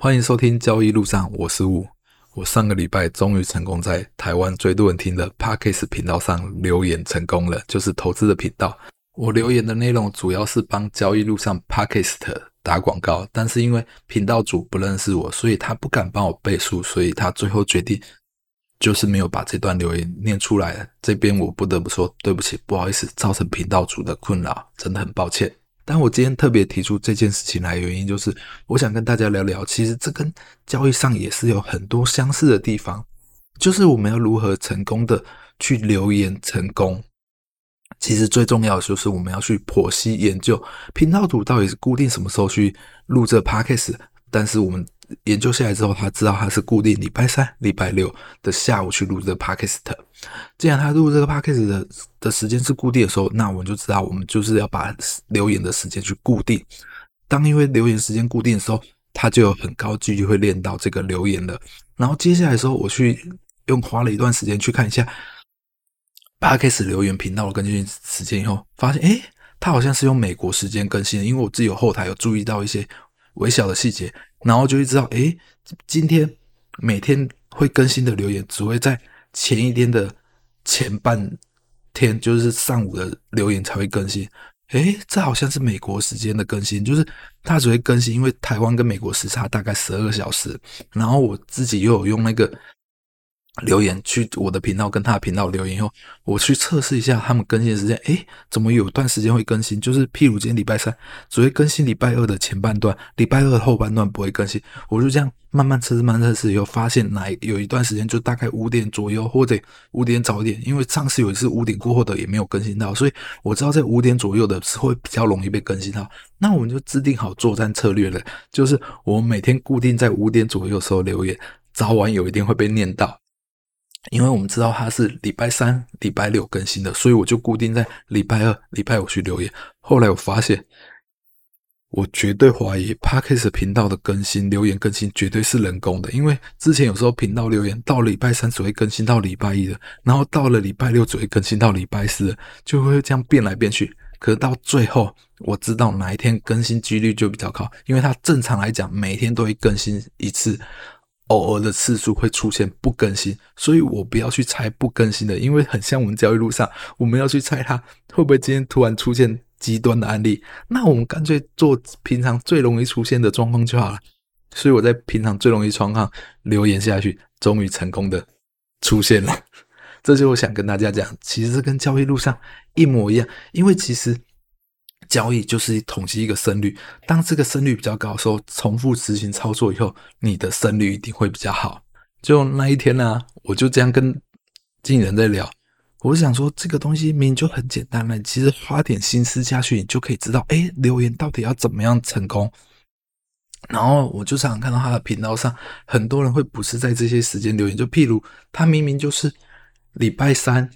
欢迎收听交易路上，我是吴。我上个礼拜终于成功在台湾最多人听的 Podcast 频道上留言成功了，就是投资的频道。我留言的内容主要是帮交易路上 Podcast 打广告，但是因为频道主不认识我，所以他不敢帮我背书，所以他最后决定就是没有把这段留言念出来。这边我不得不说对不起，不好意思，造成频道主的困扰，真的很抱歉。但我今天特别提出这件事情来，原因就是我想跟大家聊聊，其实这跟交易上也是有很多相似的地方，就是我们要如何成功的去留言成功。其实最重要的就是我们要去剖析研究频道组到底是固定什么时候去录这 podcast，但是我们。研究下来之后，他知道他是固定礼拜三、礼拜六的下午去录这个 podcast。既然他录这个 podcast 的的时间是固定的时候，那我们就知道我们就是要把留言的时间去固定。当因为留言时间固定的时候，他就有很高几率会练到这个留言了。然后接下来的时候，我去用花了一段时间去看一下 podcast 留言频道的更新时间以后，发现诶，他好像是用美国时间更新的，因为我自己有后台有注意到一些微小的细节。然后就会知道，诶，今天每天会更新的留言只会在前一天的前半天，就是上午的留言才会更新。诶，这好像是美国时间的更新，就是它只会更新，因为台湾跟美国时差大概十二个小时。然后我自己又有用那个。留言去我的频道跟他的频道留言以后，我去测试一下他们更新的时间。诶，怎么有段时间会更新？就是譬如今天礼拜三只会更新礼拜二的前半段，礼拜二的后半段不会更新。我就这样慢慢测试，慢慢测试以后，发现哪有一段时间就大概五点左右，或者五点早一点。因为上次有一次五点过后的也没有更新到，所以我知道在五点左右的是会比较容易被更新到。那我们就制定好作战策略了，就是我每天固定在五点左右的时候留言，早晚有一天会被念到。因为我们知道它是礼拜三、礼拜六更新的，所以我就固定在礼拜二、礼拜五去留言。后来我发现，我绝对怀疑 Podcast 频道的更新、留言更新绝对是人工的。因为之前有时候频道留言到礼拜三只会更新到礼拜一的，然后到了礼拜六只会更新到礼拜四的，就会这样变来变去。可到最后，我知道哪一天更新几率就比较高，因为它正常来讲每天都会更新一次。偶尔的次数会出现不更新，所以我不要去猜不更新的，因为很像我们交易路上，我们要去猜它会不会今天突然出现极端的案例，那我们干脆做平常最容易出现的状况就好了。所以我在平常最容易状况留言下去，终于成功的出现了。这就我想跟大家讲，其实这跟交易路上一模一样，因为其实。交易就是统计一个胜率，当这个胜率比较高的时候，重复执行操作以后，你的胜率一定会比较好。就那一天呢、我就这样跟经纪人在聊，我想说这个东西明明就很简单了，其实花点心思下去，你就可以知道，哎，留言到底要怎么样成功。然后我就常常看到他的频道上，很多人会不是在这些时间留言，就譬如他明明就是礼拜三。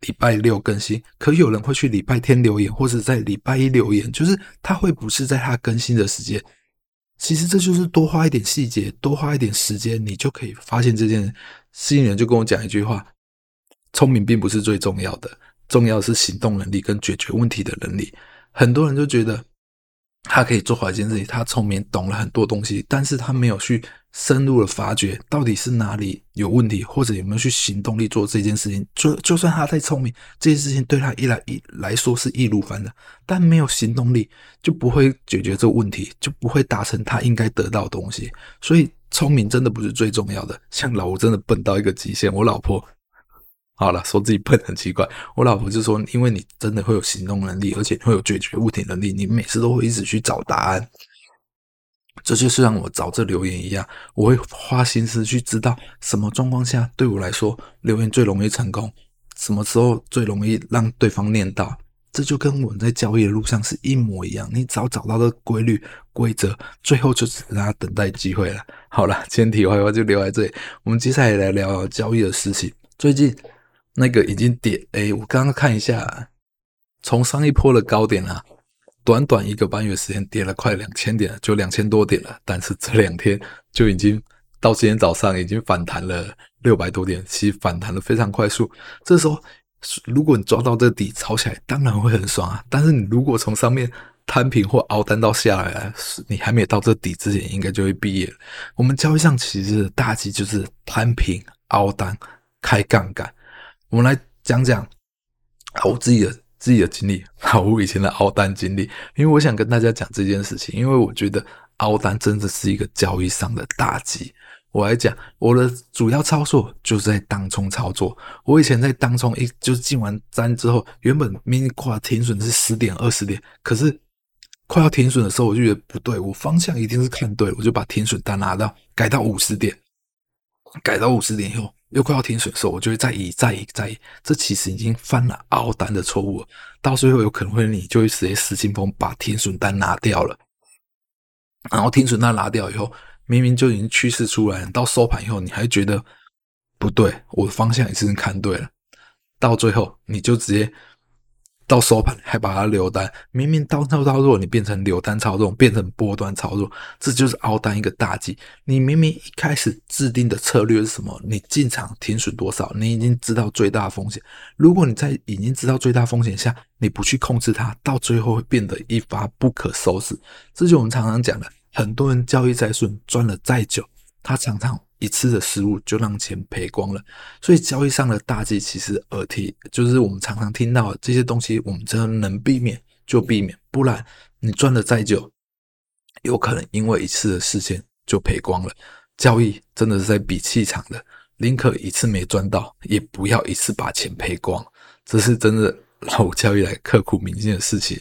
礼拜六更新，可有人会去礼拜天留言，或者在礼拜一留言，就是他会不是在他更新的时间。其实这就是多花一点细节，多花一点时间，你就可以发现这件事。吸引人就跟我讲一句话：聪明并不是最重要的，重要是行动能力跟解决问题的能力。很多人就觉得。他可以做好一件事情，他聪明，懂了很多东西，但是他没有去深入的发掘到底是哪里有问题，或者有没有去行动力做这件事情。就就算他再聪明，这件事情对他一来一来说是易如反掌，但没有行动力就不会解决这个问题，就不会达成他应该得到的东西。所以聪明真的不是最重要的。像老吴真的笨到一个极限，我老婆。好了，说自己笨很奇怪。我老婆就说：“因为你真的会有行动能力，而且会有解决问题能力，你每次都会一直去找答案。这就是让我找这留言一样，我会花心思去知道什么状况下对我来说留言最容易成功，什么时候最容易让对方念到。这就跟我们在交易的路上是一模一样。你只要找到的规律规则，最后就只能等待机会了。好了，今天题外话就留在这里。我们接下来来聊聊交易的事情。最近。那个已经跌，诶，我刚刚看一下，从上一波的高点啊，短短一个半月时间跌了快两千点了，就两千多点了。但是这两天就已经到今天早上已经反弹了六百多点，其实反弹的非常快速。这时候如果你抓到这底抄起来，当然会很爽啊。但是你如果从上面摊平或凹单到下来，你还没有到这底之前，应该就会毕业。我们交易上其实大忌就是摊平、凹单、开杠杆。我们来讲讲啊我自己的自己的经历，我以前的凹单经历，因为我想跟大家讲这件事情，因为我觉得凹单真的是一个交易上的大忌。我来讲，我的主要操作就是在当冲操作。我以前在当冲一就是进完单之后，原本明明挂停损是十点二十点，可是快要停损的时候，我就觉得不对，我方向一定是看对，我就把停损单拿到改到五十点，改到五十点以后，又快要停损的时候，我就会再移再移再移。这其实已经犯了凹单的错误，到最后有可能会你就会直接失心疯把停损单拿掉了，然后停损单拿掉以后。明明就已经趋势出来了，到收盘以后你还觉得不对，我的方向也是看对了，到最后你就直接到收盘还把它留单，明明当冲操作你变成留单操作，变成波段操作，这就是凹单一个大忌。你明明一开始制定的策略是什么？你进场停损多少？你已经知道最大风险。如果你在已经知道最大风险下，你不去控制它，到最后会变得一发不可收拾。这就我们常常讲的。很多人交易再顺，赚了再久，他常常一次的失误就让钱赔光了。所以交易上的大忌，其实耳提就是我们常常听到的这些东西，我们真的能避免就避免，不然你赚了再久，有可能因为一次的事件就赔光了。交易真的是在比气场的，宁可一次没赚到，也不要一次把钱赔光。这是真的老交易来刻骨铭心的事情。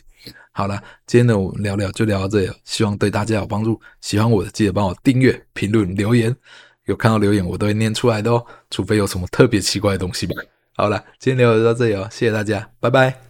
好了，今天呢，我们聊聊就聊到这里，希望对大家有帮助。喜欢我的，记得帮我订阅、评论、留言。有看到留言，我都会念出来的哦，除非有什么特别奇怪的东西吧。好了，今天聊就到这里哦，谢谢大家，拜拜。